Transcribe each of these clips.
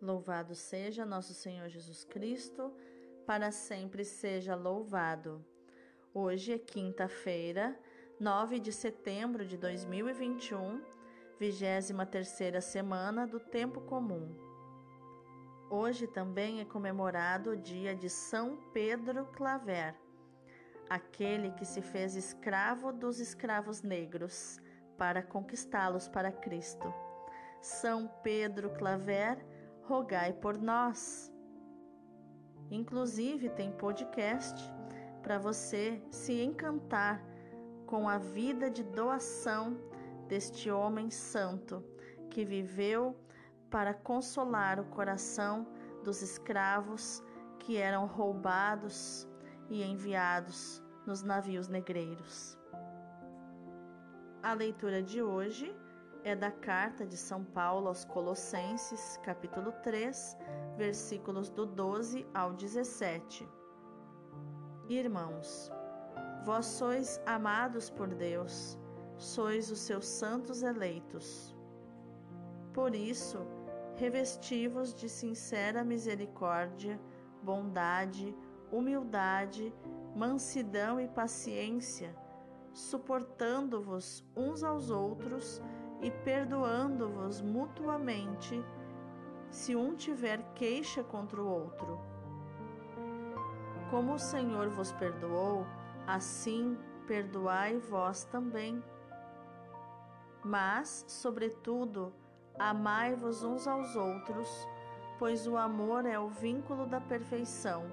Louvado seja nosso Senhor Jesus Cristo, para sempre seja louvado. Hoje é quinta-feira, 9 de setembro de 2021, 23 semana do Tempo Comum. Hoje também é comemorado o dia de São Pedro Claver, aquele que se fez escravo dos escravos negros para conquistá-los para Cristo. São Pedro Claver, rogai por nós. Inclusive, tem podcast para você se encantar com a vida de doação deste homem santo que viveu para consolar o coração dos escravos que eram roubados e enviados nos navios negreiros. A leitura de hoje é da carta de São Paulo aos Colossenses, capítulo 3, versículos do 12 ao 17. Irmãos, vós sois amados por Deus, sois os seus santos eleitos. Por isso, revesti-vos de sincera misericórdia, bondade, humildade, mansidão e paciência, suportando-vos uns aos outros e perdoando-vos mutuamente, se um tiver queixa contra o outro. Como o Senhor vos perdoou, assim perdoai vós também. Mas, sobretudo, amai-vos uns aos outros, pois o amor é o vínculo da perfeição.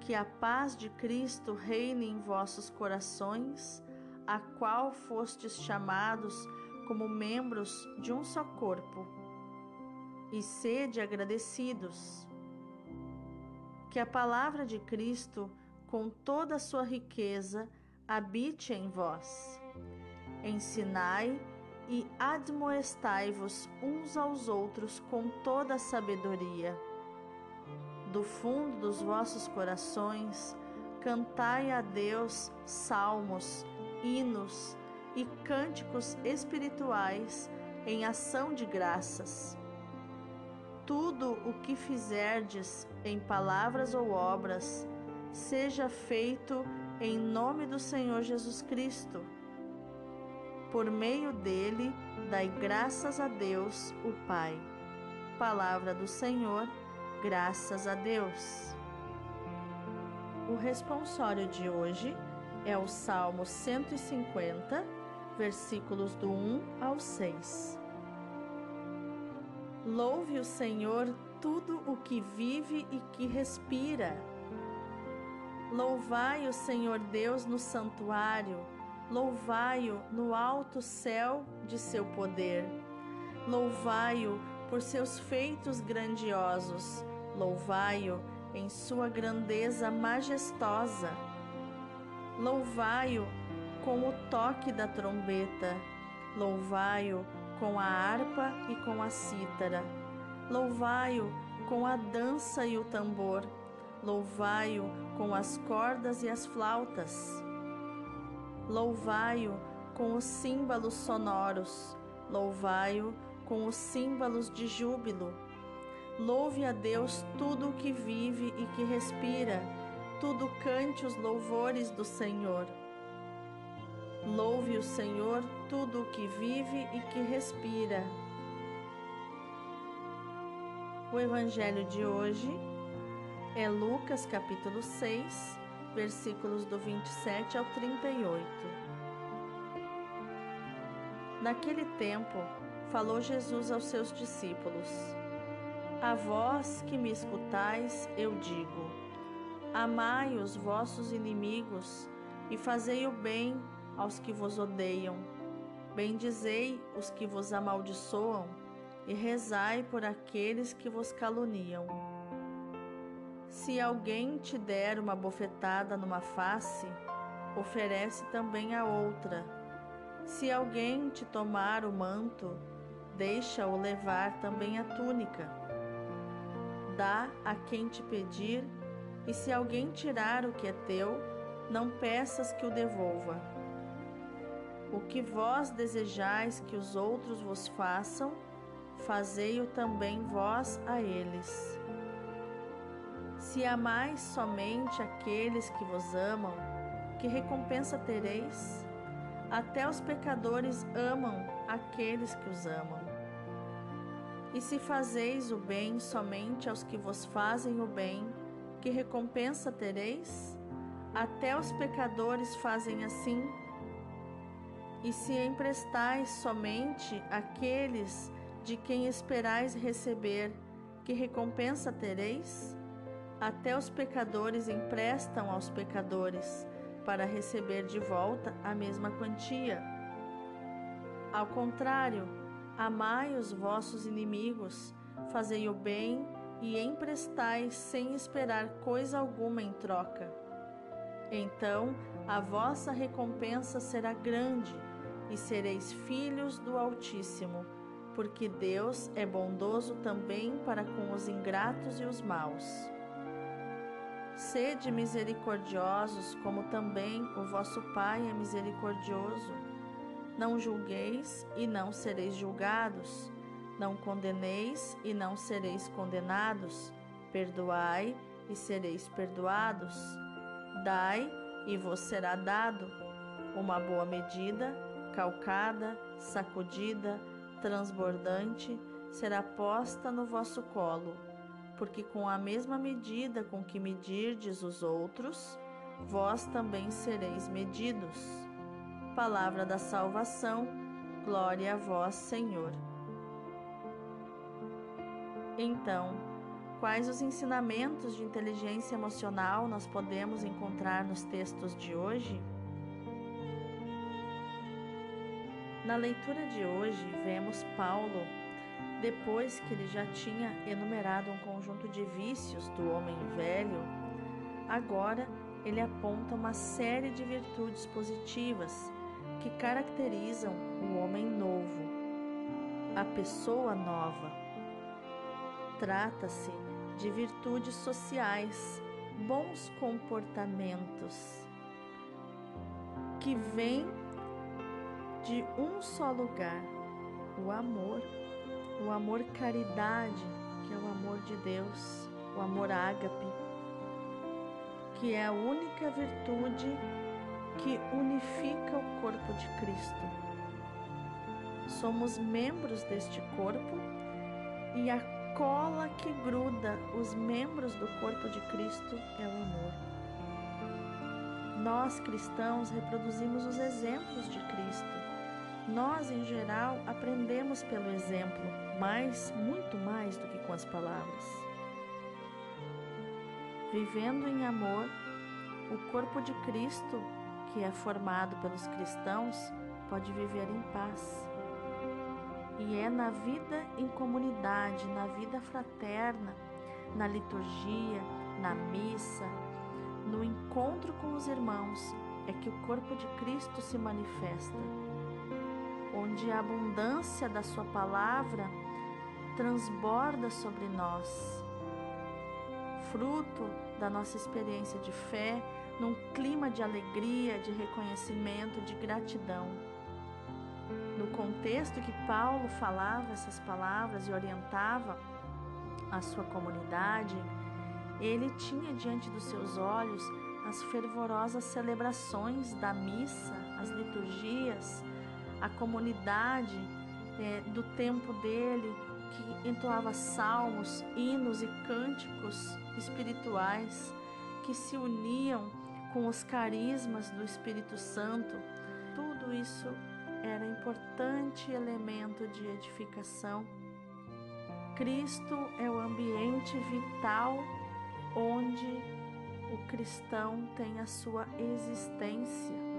Que a paz de Cristo reine em vossos corações a qual fostes chamados como membros de um só corpo, e sede agradecidos. Que a palavra de Cristo, com toda a sua riqueza, habite em vós. Ensinai e admoestai-vos uns aos outros com toda a sabedoria. Do fundo dos vossos corações, cantai a Deus salmos, hinos e cânticos espirituais em ação de graças. Tudo o que fizerdes em palavras ou obras, seja feito em nome do Senhor Jesus Cristo. Por meio dele, dai graças a Deus, o Pai. Palavra do Senhor, graças a Deus. O responsório de hoje é o Salmo 150, versículos do 1 ao 6. Louve o Senhor tudo o que vive e que respira. Louvai o Senhor Deus no santuário, louvai-o no alto céu de seu poder. Louvai-o por seus feitos grandiosos, louvai-o em sua grandeza majestosa Louvai-o com o toque da trombeta, louvai-o com a harpa e com a cítara, louvai-o com a dança e o tambor, louvai-o com as cordas e as flautas, louvai-o com os símbolos sonoros, louvai-o com os símbolos de júbilo. Louve a Deus tudo o que vive e que respira tudo cante os louvores do Senhor. Louve o Senhor tudo o que vive e que respira. O evangelho de hoje é Lucas capítulo 6, versículos do 27 ao 38. Naquele tempo, falou Jesus aos seus discípulos: A vós que me escutais, eu digo: Amai os vossos inimigos e fazei o bem aos que vos odeiam. Bendizei os que vos amaldiçoam e rezai por aqueles que vos caluniam. Se alguém te der uma bofetada numa face, oferece também a outra. Se alguém te tomar o manto, deixa-o levar também a túnica. Dá a quem te pedir e se alguém tirar o que é teu, não peças que o devolva. O que vós desejais que os outros vos façam, fazei-o também vós a eles. Se amais somente aqueles que vos amam, que recompensa tereis? Até os pecadores amam aqueles que os amam. E se fazeis o bem somente aos que vos fazem o bem, que recompensa tereis? Até os pecadores fazem assim. E se emprestais somente aqueles de quem esperais receber, que recompensa tereis? Até os pecadores emprestam aos pecadores, para receber de volta a mesma quantia. Ao contrário, amai os vossos inimigos, fazei o bem e emprestai sem esperar coisa alguma em troca. Então a vossa recompensa será grande e sereis filhos do Altíssimo porque Deus é bondoso também para com os ingratos e os maus. Sede misericordiosos, como também o vosso Pai é misericordioso. Não julgueis e não sereis julgados. Não condeneis e não sereis condenados. Perdoai e sereis perdoados. Dai e vos será dado. Uma boa medida, calcada, sacudida, transbordante será posta no vosso colo, porque com a mesma medida com que medirdes os outros, vós também sereis medidos. Palavra da salvação, glória a vós, Senhor. Então, quais os ensinamentos de inteligência emocional nós podemos encontrar nos textos de hoje? Na leitura de hoje, vemos Paulo, depois que ele já tinha enumerado um conjunto de vícios do homem velho, agora ele aponta uma série de virtudes positivas que caracterizam o homem novo, a pessoa nova. Trata-se de virtudes sociais, bons comportamentos, que vêm de um só lugar, o amor, o amor caridade, que é o amor de Deus, o amor ágape, que é a única virtude que unifica o corpo de Cristo. Somos membros deste corpo e a cola que gruda os membros do corpo de Cristo é o amor. Nós cristãos reproduzimos os exemplos de Cristo nós, em geral, aprendemos pelo exemplo, mas muito mais do que com as palavras. Vivendo em amor, o corpo de Cristo, que é formado pelos cristãos, pode viver em paz. E é na vida em comunidade, na vida fraterna, na liturgia, na missa, no encontro com os irmãos, é que o corpo de Cristo se manifesta onde a abundância da Sua palavra transborda sobre nós, fruto da nossa experiência de fé, num clima de alegria, de reconhecimento, de gratidão. Contexto que Paulo falava essas palavras e orientava a sua comunidade, ele tinha diante dos seus olhos as fervorosas celebrações da missa, as liturgias, a comunidade é, do tempo dele, que entoava salmos, hinos e cânticos espirituais que se uniam com os carismas do Espírito Santo. Tudo isso era importante elemento de edificação. Cristo é o ambiente vital onde o cristão tem a sua existência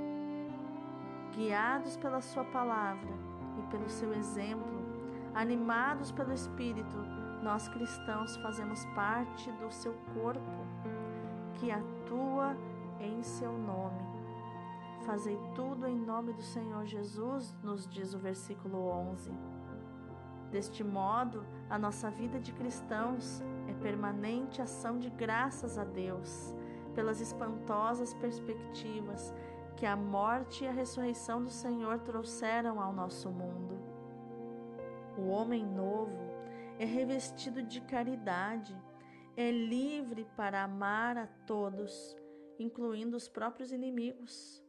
guiados pela Sua palavra e pelo seu exemplo, animados pelo Espírito, nós cristãos fazemos parte do seu corpo, que atua em seu nome. Fazei tudo em nome do Senhor Jesus, nos diz o versículo 11. Deste modo, a nossa vida de cristãos é permanente ação de graças a Deus pelas espantosas perspectivas que a morte e a ressurreição do Senhor trouxeram ao nosso mundo. O homem novo é revestido de caridade, é livre para amar a todos, incluindo os próprios inimigos.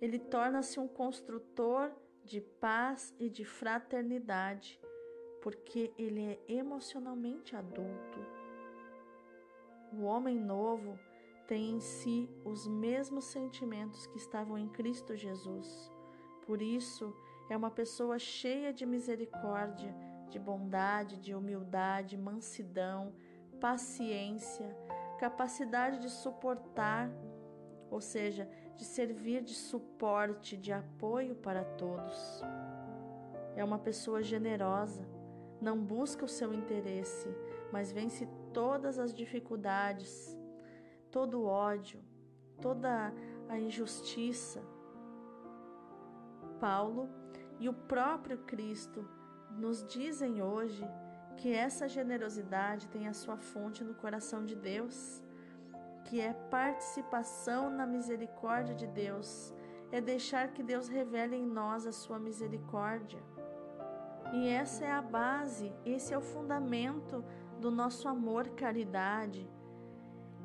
Ele torna-se um construtor de paz e de fraternidade, porque ele é emocionalmente adulto. O homem novo tem em si os mesmos sentimentos que estavam em Cristo Jesus. Por isso, é uma pessoa cheia de misericórdia, de bondade, de humildade, mansidão, paciência, capacidade de suportar, ou seja, de servir de suporte, de apoio para todos. É uma pessoa generosa, não busca o seu interesse, mas vence todas as dificuldades, todo o ódio, toda a injustiça. Paulo e o próprio Cristo nos dizem hoje que essa generosidade tem a sua fonte no coração de Deus que é participação na misericórdia de Deus, é deixar que Deus revele em nós a sua misericórdia. E essa é a base, esse é o fundamento do nosso amor caridade,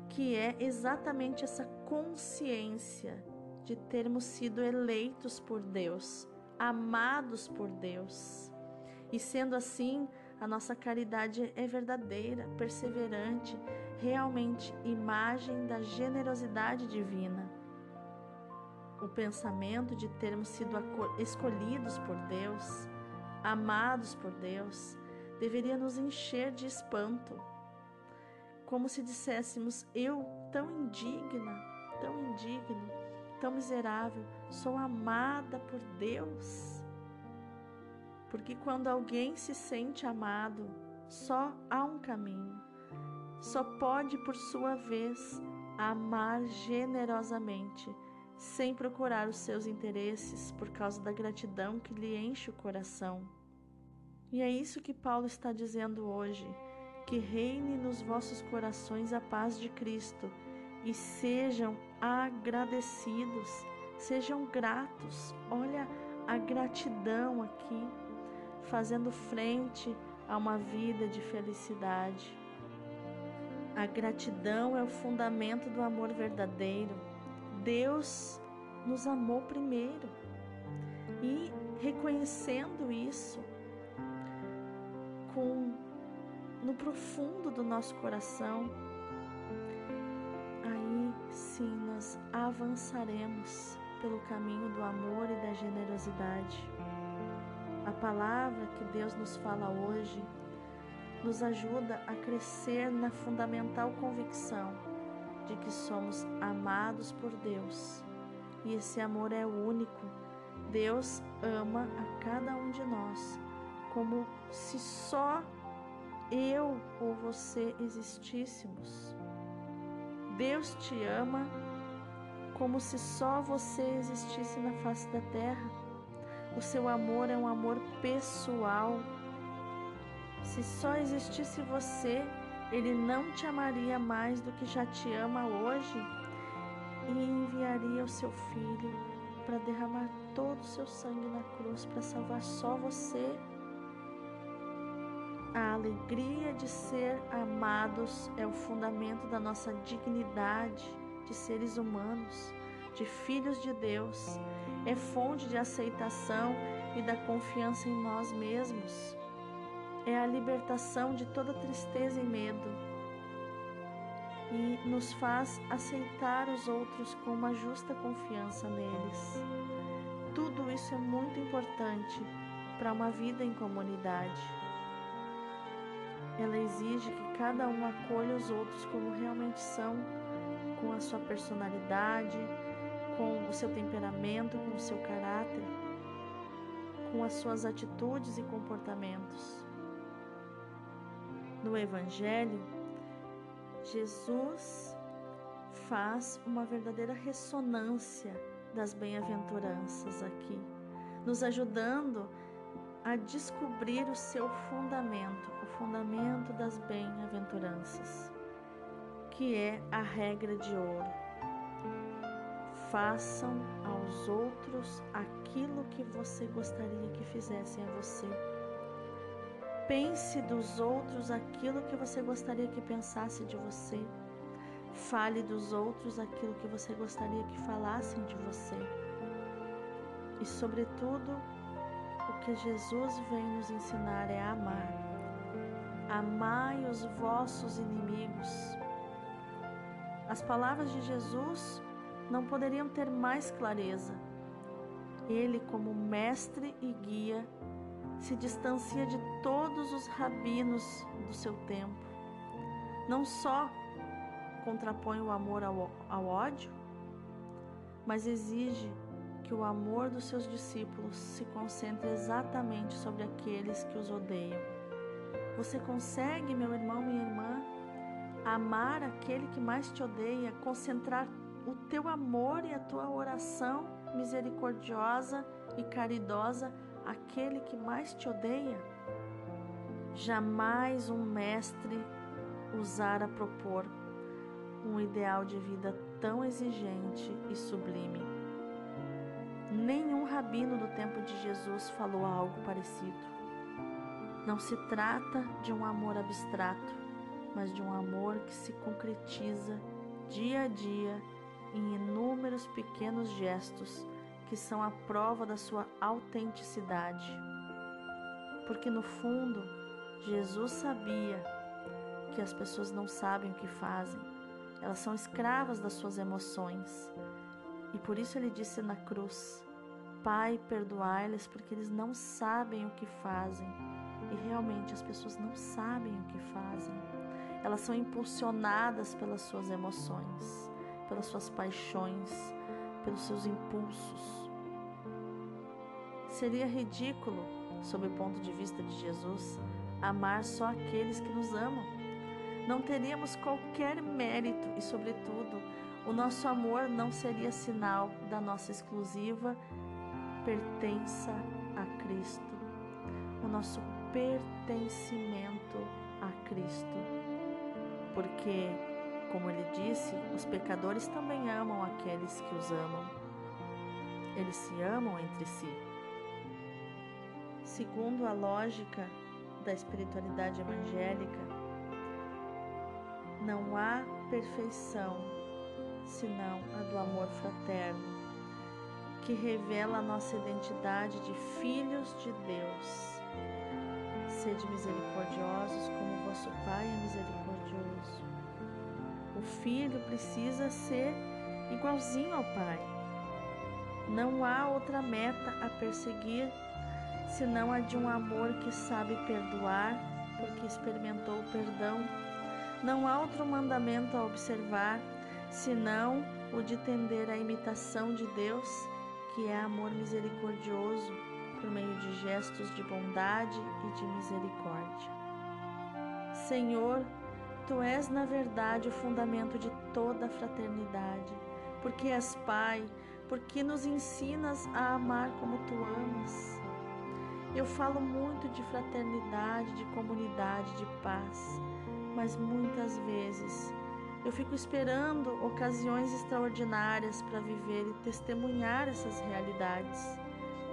que é exatamente essa consciência de termos sido eleitos por Deus, amados por Deus. E sendo assim, a nossa caridade é verdadeira, perseverante, realmente imagem da generosidade divina. O pensamento de termos sido escolhidos por Deus, amados por Deus, deveria nos encher de espanto, como se disséssemos: Eu, tão indigna, tão indigno, tão miserável, sou amada por Deus. Porque quando alguém se sente amado, só há um caminho só pode, por sua vez, amar generosamente, sem procurar os seus interesses por causa da gratidão que lhe enche o coração. E é isso que Paulo está dizendo hoje: que reine nos vossos corações a paz de Cristo e sejam agradecidos, sejam gratos. Olha a gratidão aqui, fazendo frente a uma vida de felicidade. A gratidão é o fundamento do amor verdadeiro. Deus nos amou primeiro. E reconhecendo isso com no profundo do nosso coração, aí sim nós avançaremos pelo caminho do amor e da generosidade. A palavra que Deus nos fala hoje nos ajuda a crescer na fundamental convicção de que somos amados por Deus e esse amor é único. Deus ama a cada um de nós como se só eu ou você existíssemos. Deus te ama como se só você existisse na face da terra. O seu amor é um amor pessoal se só existisse você, ele não te amaria mais do que já te ama hoje e enviaria o seu filho para derramar todo o seu sangue na cruz para salvar só você. A alegria de ser amados é o fundamento da nossa dignidade de seres humanos, de filhos de Deus. É fonte de aceitação e da confiança em nós mesmos é a libertação de toda tristeza e medo e nos faz aceitar os outros com uma justa confiança neles. Tudo isso é muito importante para uma vida em comunidade. Ela exige que cada um acolha os outros como realmente são, com a sua personalidade, com o seu temperamento, com o seu caráter, com as suas atitudes e comportamentos. No Evangelho, Jesus faz uma verdadeira ressonância das bem-aventuranças aqui, nos ajudando a descobrir o seu fundamento, o fundamento das bem-aventuranças, que é a regra de ouro. Façam aos outros aquilo que você gostaria que fizessem a você. Pense dos outros aquilo que você gostaria que pensasse de você. Fale dos outros aquilo que você gostaria que falassem de você. E, sobretudo, o que Jesus vem nos ensinar é amar. Amai os vossos inimigos. As palavras de Jesus não poderiam ter mais clareza. Ele, como mestre e guia, se distancia de todos os rabinos do seu tempo. Não só contrapõe o amor ao, ao ódio, mas exige que o amor dos seus discípulos se concentre exatamente sobre aqueles que os odeiam. Você consegue, meu irmão, minha irmã, amar aquele que mais te odeia, concentrar o teu amor e a tua oração misericordiosa e caridosa aquele que mais te odeia? Jamais um mestre usara propor um ideal de vida tão exigente e sublime. Nenhum rabino do tempo de Jesus falou algo parecido. Não se trata de um amor abstrato, mas de um amor que se concretiza dia a dia em inúmeros pequenos gestos que são a prova da sua autenticidade. Porque no fundo, Jesus sabia que as pessoas não sabem o que fazem, elas são escravas das suas emoções. E por isso ele disse na cruz: Pai, perdoai-lhes, porque eles não sabem o que fazem. E realmente as pessoas não sabem o que fazem. Elas são impulsionadas pelas suas emoções, pelas suas paixões, pelos seus impulsos. Seria ridículo, sob o ponto de vista de Jesus, amar só aqueles que nos amam. Não teríamos qualquer mérito e, sobretudo, o nosso amor não seria sinal da nossa exclusiva pertença a Cristo, o nosso pertencimento a Cristo. Porque, como ele disse, os pecadores também amam aqueles que os amam. Eles se amam entre si. Segundo a lógica da espiritualidade evangélica, não há perfeição senão a do amor fraterno, que revela a nossa identidade de filhos de Deus. Sede misericordiosos como vosso Pai é misericordioso. O filho precisa ser igualzinho ao Pai. Não há outra meta a perseguir senão a de um amor que sabe perdoar, porque experimentou o perdão. Não há outro mandamento a observar, senão o de tender à imitação de Deus, que é amor misericordioso, por meio de gestos de bondade e de misericórdia. Senhor, Tu és, na verdade, o fundamento de toda a fraternidade, porque és Pai, porque nos ensinas a amar como Tu amas. Eu falo muito de fraternidade, de comunidade, de paz, mas muitas vezes eu fico esperando ocasiões extraordinárias para viver e testemunhar essas realidades.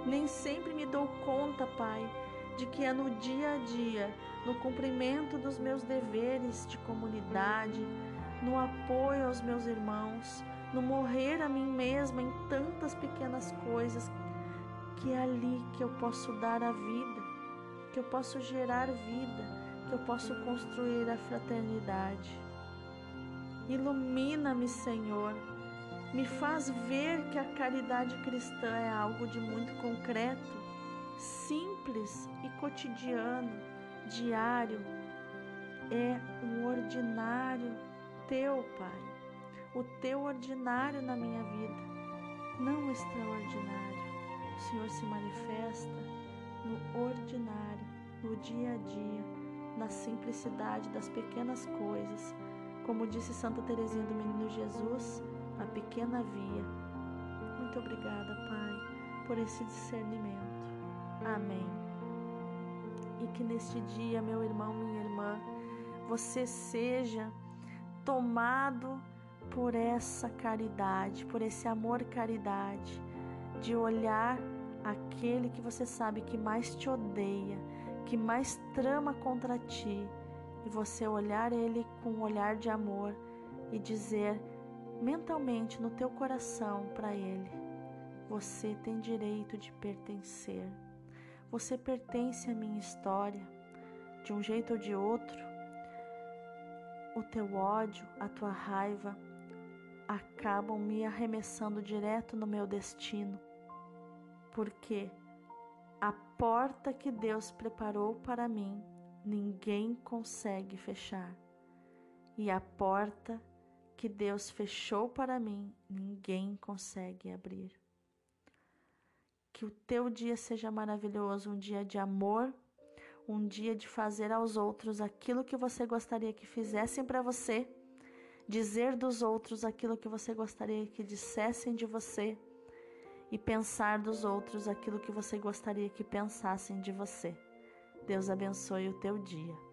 Nem sempre me dou conta, Pai, de que é no dia a dia, no cumprimento dos meus deveres de comunidade, no apoio aos meus irmãos, no morrer a mim mesma em tantas pequenas coisas que é ali que eu posso dar a vida, que eu posso gerar vida, que eu posso construir a fraternidade. Ilumina-me, Senhor. Me faz ver que a caridade cristã é algo de muito concreto, simples e cotidiano, diário. É um ordinário teu, Pai. O teu ordinário na minha vida, não extraordinário. O Senhor se manifesta no ordinário, no dia a dia, na simplicidade das pequenas coisas. Como disse Santa Teresinha do Menino Jesus, a pequena via. Muito obrigada, Pai, por esse discernimento. Amém. E que neste dia, meu irmão, minha irmã, você seja tomado por essa caridade, por esse amor caridade de olhar aquele que você sabe que mais te odeia, que mais trama contra ti e você olhar ele com um olhar de amor e dizer mentalmente no teu coração para ele: você tem direito de pertencer. Você pertence à minha história, de um jeito ou de outro. O teu ódio, a tua raiva acabam me arremessando direto no meu destino, porque a porta que Deus preparou para mim, ninguém consegue fechar. E a porta que Deus fechou para mim, ninguém consegue abrir. Que o teu dia seja maravilhoso, um dia de amor, um dia de fazer aos outros aquilo que você gostaria que fizessem para você, dizer dos outros aquilo que você gostaria que dissessem de você e pensar dos outros aquilo que você gostaria que pensassem de você. Deus abençoe o teu dia.